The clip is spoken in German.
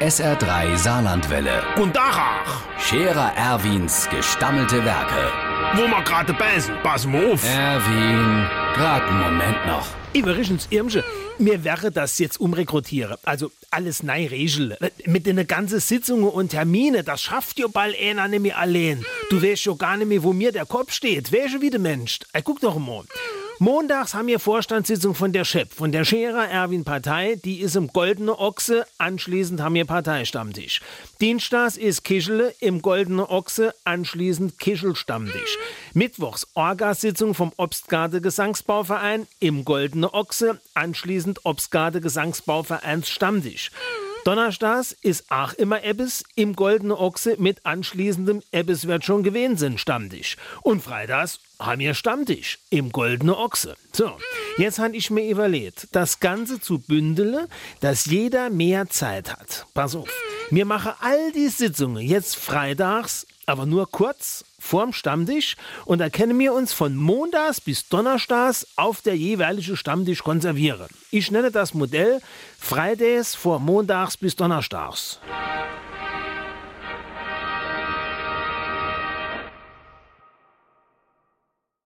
SR3 Saarlandwelle. Und Dachach, Scherer Erwins gestammelte Werke. wo wir gerade beißen, pass mal auf. Erwin, grad einen Moment noch. Übrigens, Irmsche, mir wäre das jetzt umrekrutieren. Also alles neu regeln. Mit den ganzen Sitzungen und Termine, das schafft jo bald einer nicht mehr allein. Du weißt jo gar nicht mehr, wo mir der Kopf steht. Wer schon wieder Mensch? Ey, guck doch mal. Montags haben wir Vorstandssitzung von der Chef, von der Scherer Erwin Partei, die ist im Goldene Ochse, anschließend haben wir Parteistammtisch. Dienstags ist Kischele im Goldene Ochse, anschließend Kischel-Stammtisch. Mittwochs Orgasitzung vom Obstgarde Gesangsbauverein im Goldene Ochse, anschließend Obstgarde Gesangsbauvereins Stammtisch. Donnerstags ist auch immer Ebbes im Goldene Ochse mit anschließendem Ebbes wird schon gewesen sind Stammtisch. Und freitags haben wir Stammtisch im Goldene Ochse. So, jetzt habe ich mir überlegt, das Ganze zu bündele, dass jeder mehr Zeit hat. Pass auf, wir machen all die Sitzungen jetzt freitags, aber nur kurz vorm Stammtisch und da können wir uns von Montags bis Donnerstags auf der jeweilige Stammtisch konservieren. Ich nenne das Modell Fridays vor Montags bis Donnerstags.